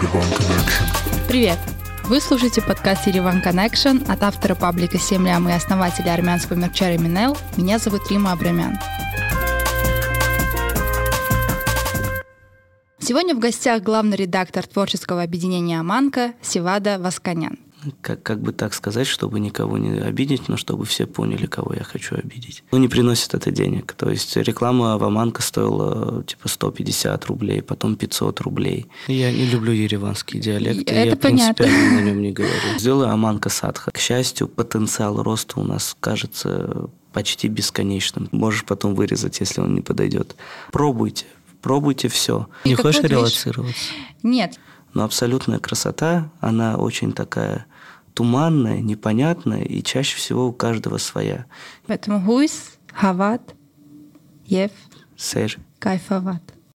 Connection. Привет! Вы слушаете подкаст Ереван Connection от автора паблика «Семь лям» и основателя армянского мерча Минел. Меня зовут Рима Абрамян. Сегодня в гостях главный редактор творческого объединения «Аманка» Севада Васканян как, как бы так сказать, чтобы никого не обидеть, но чтобы все поняли, кого я хочу обидеть. Ну, не приносит это денег. То есть реклама в Аманка стоила типа 150 рублей, потом 500 рублей. Я не люблю ереванский диалект, это я понятно. принципиально на нем не говорю. Сделаю Аманка Садха. К счастью, потенциал роста у нас кажется почти бесконечным. Можешь потом вырезать, если он не подойдет. Пробуйте, пробуйте все. И не хочешь релацироваться? Нет. Но абсолютная красота, она очень такая туманная, непонятная, и чаще всего у каждого своя. Поэтому гусь, хават, ев, сэр, кайфоват.